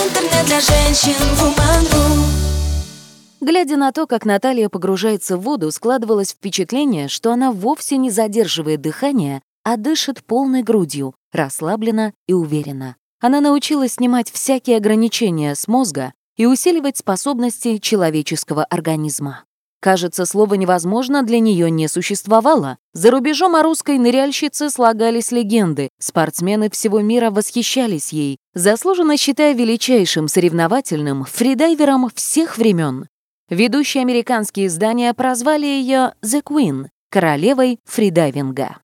Интернет для женщин Woman.ru Глядя на то, как Наталья погружается в воду, складывалось впечатление, что она вовсе не задерживает дыхание, а дышит полной грудью, расслабленно и уверенно. Она научилась снимать всякие ограничения с мозга и усиливать способности человеческого организма. Кажется, слово «невозможно» для нее не существовало. За рубежом о русской ныряльщице слагались легенды. Спортсмены всего мира восхищались ей, заслуженно считая величайшим соревновательным фридайвером всех времен. Ведущие американские издания прозвали ее «The Queen» — королевой фридайвинга.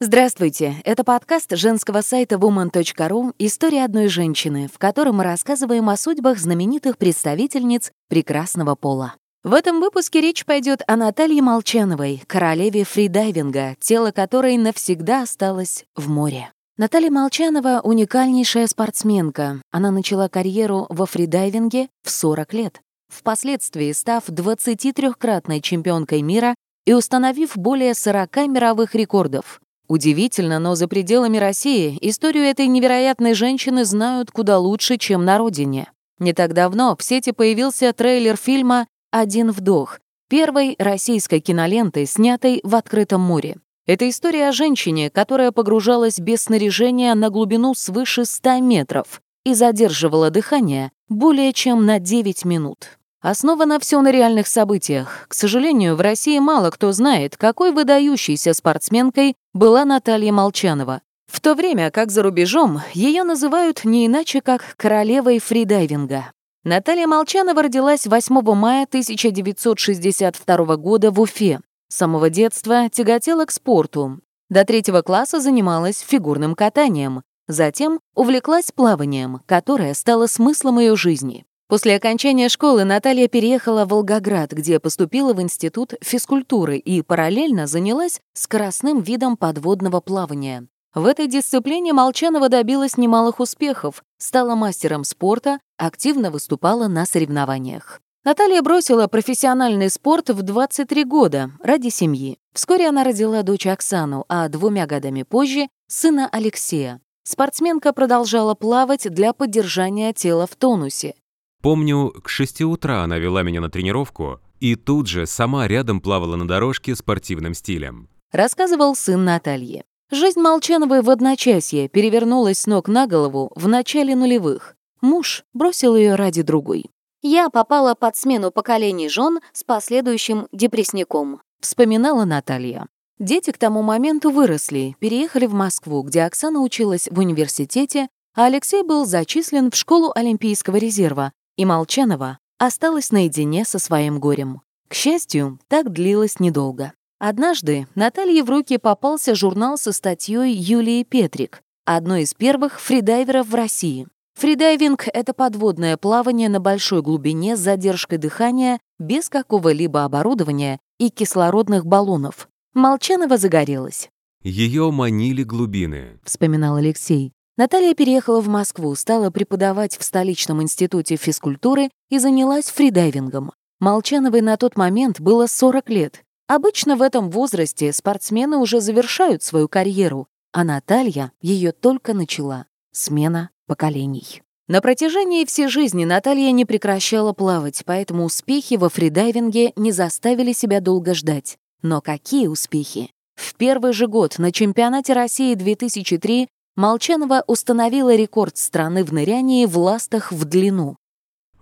Здравствуйте, это подкаст женского сайта woman.ru «История одной женщины», в котором мы рассказываем о судьбах знаменитых представительниц прекрасного пола. В этом выпуске речь пойдет о Наталье Молчановой, королеве фридайвинга, тело которой навсегда осталось в море. Наталья Молчанова — уникальнейшая спортсменка. Она начала карьеру во фридайвинге в 40 лет, впоследствии став 23-кратной чемпионкой мира и установив более 40 мировых рекордов. Удивительно, но за пределами России историю этой невероятной женщины знают куда лучше, чем на родине. Не так давно в сети появился трейлер фильма «Один вдох», первой российской киноленты, снятой в открытом море. Это история о женщине, которая погружалась без снаряжения на глубину свыше 100 метров и задерживала дыхание более чем на 9 минут. Основано все на реальных событиях. К сожалению, в России мало кто знает, какой выдающейся спортсменкой была Наталья Молчанова. В то время как за рубежом ее называют не иначе, как королевой фридайвинга. Наталья Молчанова родилась 8 мая 1962 года в Уфе. С самого детства тяготела к спорту. До третьего класса занималась фигурным катанием. Затем увлеклась плаванием, которое стало смыслом ее жизни. После окончания школы Наталья переехала в Волгоград, где поступила в Институт физкультуры и параллельно занялась скоростным видом подводного плавания. В этой дисциплине Молчанова добилась немалых успехов, стала мастером спорта, активно выступала на соревнованиях. Наталья бросила профессиональный спорт в 23 года ради семьи. Вскоре она родила дочь Оксану, а двумя годами позже — сына Алексея. Спортсменка продолжала плавать для поддержания тела в тонусе. Помню, к шести утра она вела меня на тренировку и тут же сама рядом плавала на дорожке спортивным стилем. Рассказывал сын Натальи. Жизнь Молчановой в одночасье перевернулась с ног на голову в начале нулевых. Муж бросил ее ради другой. «Я попала под смену поколений жен с последующим депрессником», — вспоминала Наталья. Дети к тому моменту выросли, переехали в Москву, где Оксана училась в университете, а Алексей был зачислен в школу Олимпийского резерва, и Молчанова осталась наедине со своим горем. К счастью, так длилось недолго. Однажды Наталье в руки попался журнал со статьей Юлии Петрик, одной из первых фридайверов в России. Фридайвинг — это подводное плавание на большой глубине с задержкой дыхания, без какого-либо оборудования и кислородных баллонов. Молчанова загорелась. Ее манили глубины. Вспоминал Алексей. Наталья переехала в Москву, стала преподавать в столичном институте физкультуры и занялась фридайвингом. Молчановой на тот момент было 40 лет, Обычно в этом возрасте спортсмены уже завершают свою карьеру, а Наталья ее только начала. Смена поколений. На протяжении всей жизни Наталья не прекращала плавать, поэтому успехи во фридайвинге не заставили себя долго ждать. Но какие успехи? В первый же год на чемпионате России 2003 Молчанова установила рекорд страны в нырянии в ластах в длину.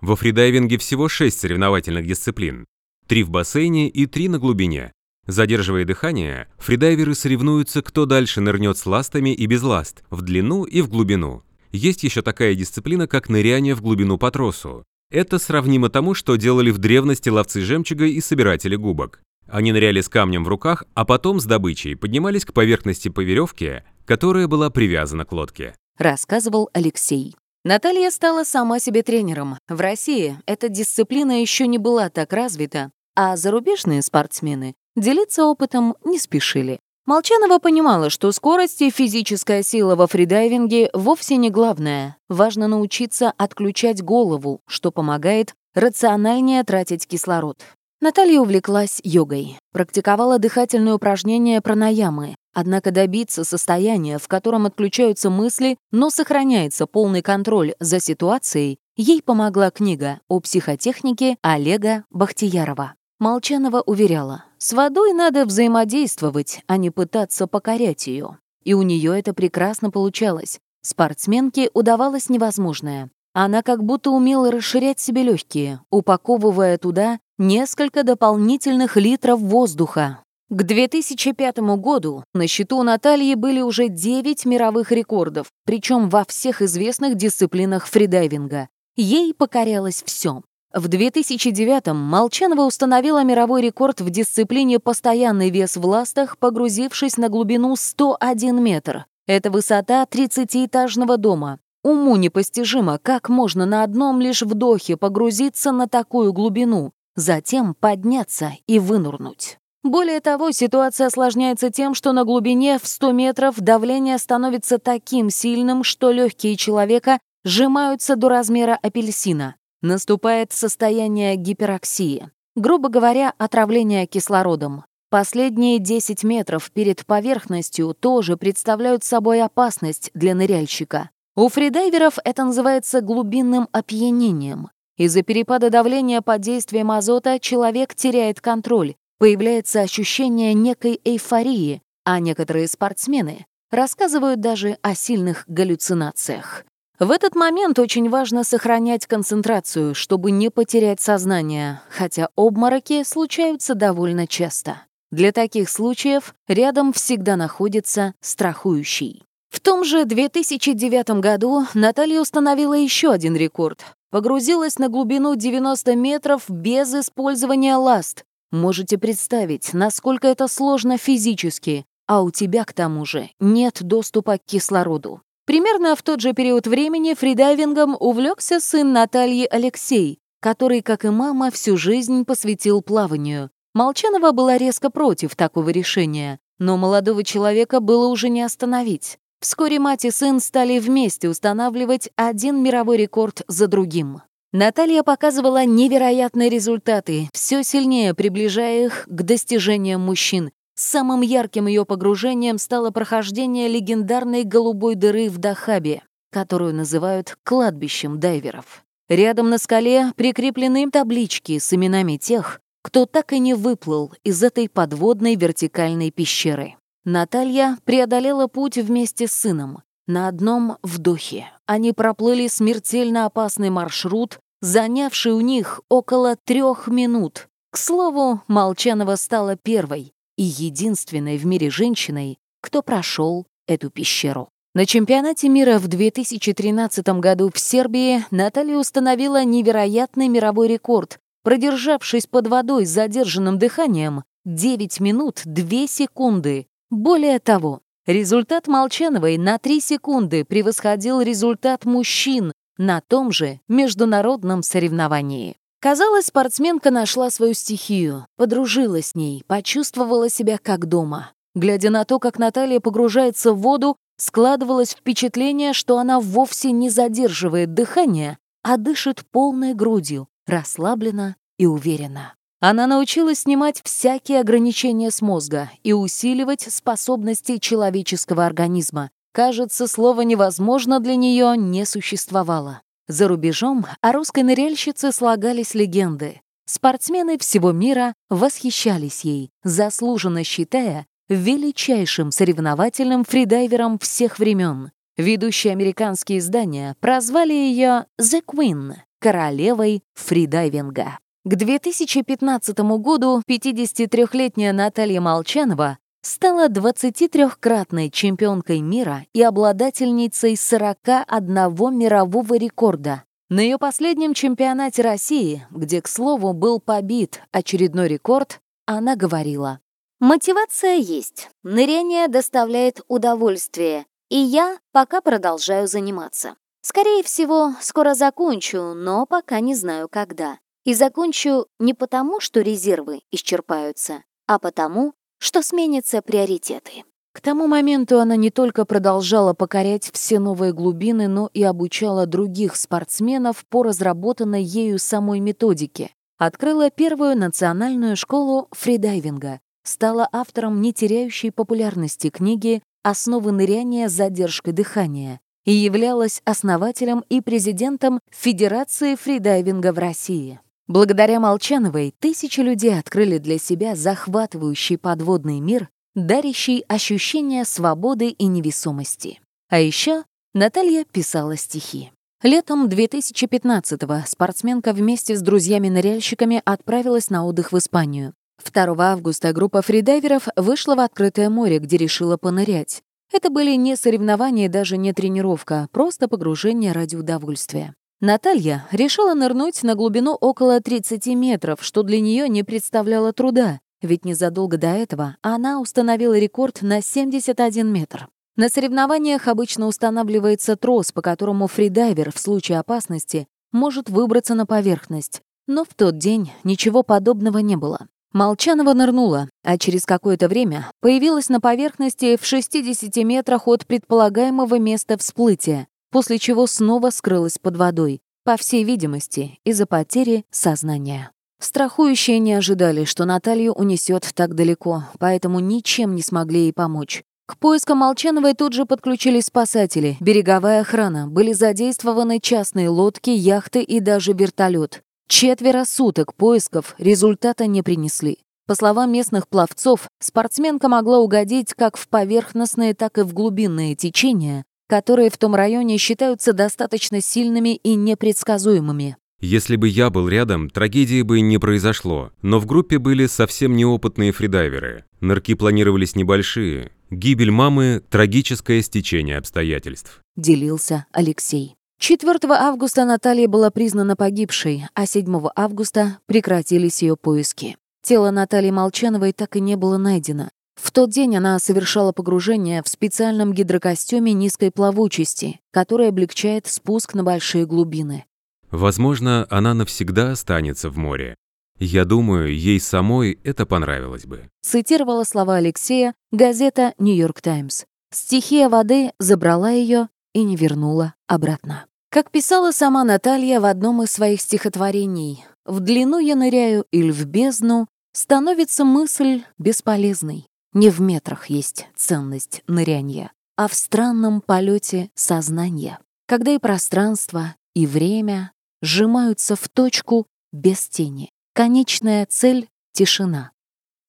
Во фридайвинге всего шесть соревновательных дисциплин три в бассейне и три на глубине. Задерживая дыхание, фридайверы соревнуются, кто дальше нырнет с ластами и без ласт, в длину и в глубину. Есть еще такая дисциплина, как ныряние в глубину по тросу. Это сравнимо тому, что делали в древности ловцы жемчуга и собиратели губок. Они ныряли с камнем в руках, а потом с добычей поднимались к поверхности по веревке, которая была привязана к лодке. Рассказывал Алексей. Наталья стала сама себе тренером. В России эта дисциплина еще не была так развита, а зарубежные спортсмены делиться опытом не спешили. Молчанова понимала, что скорость и физическая сила во фридайвинге вовсе не главное. Важно научиться отключать голову, что помогает рациональнее тратить кислород. Наталья увлеклась йогой, практиковала дыхательные упражнения пранаямы, однако добиться состояния, в котором отключаются мысли, но сохраняется полный контроль за ситуацией, Ей помогла книга о психотехнике Олега Бахтиярова. Молчанова уверяла, с водой надо взаимодействовать, а не пытаться покорять ее. И у нее это прекрасно получалось. Спортсменке удавалось невозможное. Она как будто умела расширять себе легкие, упаковывая туда несколько дополнительных литров воздуха. К 2005 году на счету Натальи были уже 9 мировых рекордов, причем во всех известных дисциплинах фридайвинга. Ей покорялось все. В 2009-м Молчанова установила мировой рекорд в дисциплине «Постоянный вес в ластах», погрузившись на глубину 101 метр. Это высота 30-этажного дома. Уму непостижимо, как можно на одном лишь вдохе погрузиться на такую глубину, затем подняться и вынурнуть. Более того, ситуация осложняется тем, что на глубине в 100 метров давление становится таким сильным, что легкие человека сжимаются до размера апельсина. Наступает состояние гипероксии. Грубо говоря, отравление кислородом. Последние 10 метров перед поверхностью тоже представляют собой опасность для ныряльщика. У фридайверов это называется глубинным опьянением. Из-за перепада давления под действием азота человек теряет контроль, появляется ощущение некой эйфории, а некоторые спортсмены рассказывают даже о сильных галлюцинациях. В этот момент очень важно сохранять концентрацию, чтобы не потерять сознание, хотя обмороки случаются довольно часто. Для таких случаев рядом всегда находится страхующий. В том же 2009 году Наталья установила еще один рекорд. Погрузилась на глубину 90 метров без использования ласт. Можете представить, насколько это сложно физически, а у тебя, к тому же, нет доступа к кислороду. Примерно в тот же период времени фридайвингом увлекся сын Натальи Алексей, который, как и мама, всю жизнь посвятил плаванию. Молчанова была резко против такого решения, но молодого человека было уже не остановить. Вскоре мать и сын стали вместе устанавливать один мировой рекорд за другим. Наталья показывала невероятные результаты, все сильнее приближая их к достижениям мужчин. Самым ярким ее погружением стало прохождение легендарной голубой дыры в Дахабе, которую называют кладбищем дайверов. Рядом на скале прикреплены таблички с именами тех, кто так и не выплыл из этой подводной вертикальной пещеры. Наталья преодолела путь вместе с сыном. На одном вдохе они проплыли смертельно опасный маршрут, занявший у них около трех минут. К слову, Молчанова стала первой и единственной в мире женщиной, кто прошел эту пещеру. На чемпионате мира в 2013 году в Сербии Наталья установила невероятный мировой рекорд продержавшись под водой с задержанным дыханием 9 минут 2 секунды. Более того, результат Молчановой на 3 секунды превосходил результат мужчин на том же международном соревновании. Казалось, спортсменка нашла свою стихию, подружилась с ней, почувствовала себя как дома. Глядя на то, как Наталья погружается в воду, складывалось впечатление, что она вовсе не задерживает дыхание, а дышит полной грудью, расслаблена и уверена. Она научилась снимать всякие ограничения с мозга и усиливать способности человеческого организма. Кажется, слово «невозможно» для нее не существовало. За рубежом о русской ныряльщице слагались легенды. Спортсмены всего мира восхищались ей, заслуженно считая величайшим соревновательным фридайвером всех времен. Ведущие американские издания прозвали ее «The Queen» — королевой фридайвинга. К 2015 году 53-летняя Наталья Молчанова стала 23-кратной чемпионкой мира и обладательницей 41 мирового рекорда. На ее последнем чемпионате России, где, к слову, был побит очередной рекорд, она говорила, «Мотивация есть, ныряние доставляет удовольствие, и я пока продолжаю заниматься. Скорее всего, скоро закончу, но пока не знаю, когда. И закончу не потому, что резервы исчерпаются, а потому, что сменятся приоритеты. К тому моменту она не только продолжала покорять все новые глубины, но и обучала других спортсменов по разработанной ею самой методике. Открыла первую национальную школу фридайвинга, стала автором не теряющей популярности книги «Основы ныряния с задержкой дыхания», и являлась основателем и президентом Федерации фридайвинга в России. Благодаря Молчановой тысячи людей открыли для себя захватывающий подводный мир, дарящий ощущение свободы и невесомости. А еще Наталья писала стихи. Летом 2015-го спортсменка вместе с друзьями-ныряльщиками отправилась на отдых в Испанию. 2 августа группа фридайверов вышла в открытое море, где решила понырять. Это были не соревнования, даже не тренировка, просто погружение ради удовольствия. Наталья решила нырнуть на глубину около 30 метров, что для нее не представляло труда, ведь незадолго до этого она установила рекорд на 71 метр. На соревнованиях обычно устанавливается трос, по которому фридайвер в случае опасности может выбраться на поверхность. Но в тот день ничего подобного не было. Молчанова нырнула, а через какое-то время появилась на поверхности в 60 метрах от предполагаемого места всплытия, после чего снова скрылась под водой, по всей видимости, из-за потери сознания. Страхующие не ожидали, что Наталью унесет так далеко, поэтому ничем не смогли ей помочь. К поискам Молчановой тут же подключились спасатели, береговая охрана, были задействованы частные лодки, яхты и даже вертолет. Четверо суток поисков результата не принесли. По словам местных пловцов, спортсменка могла угодить как в поверхностные, так и в глубинные течения, которые в том районе считаются достаточно сильными и непредсказуемыми. Если бы я был рядом, трагедии бы не произошло, но в группе были совсем неопытные фридайверы. Нырки планировались небольшие. Гибель мамы – трагическое стечение обстоятельств. Делился Алексей. 4 августа Наталья была признана погибшей, а 7 августа прекратились ее поиски. Тело Натальи Молчановой так и не было найдено. В тот день она совершала погружение в специальном гидрокостюме низкой плавучести, который облегчает спуск на большие глубины. Возможно, она навсегда останется в море. Я думаю, ей самой это понравилось бы. Цитировала слова Алексея газета «Нью-Йорк Таймс». Стихия воды забрала ее и не вернула обратно. Как писала сама Наталья в одном из своих стихотворений, «В длину я ныряю или в бездну, становится мысль бесполезной. Не в метрах есть ценность нырянья, а в странном полете сознания, когда и пространство, и время сжимаются в точку без тени. Конечная цель — тишина.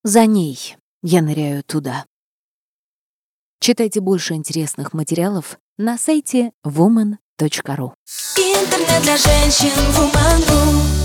За ней я ныряю туда. Читайте больше интересных материалов на сайте woman.ru. Интернет для женщин Woman.ru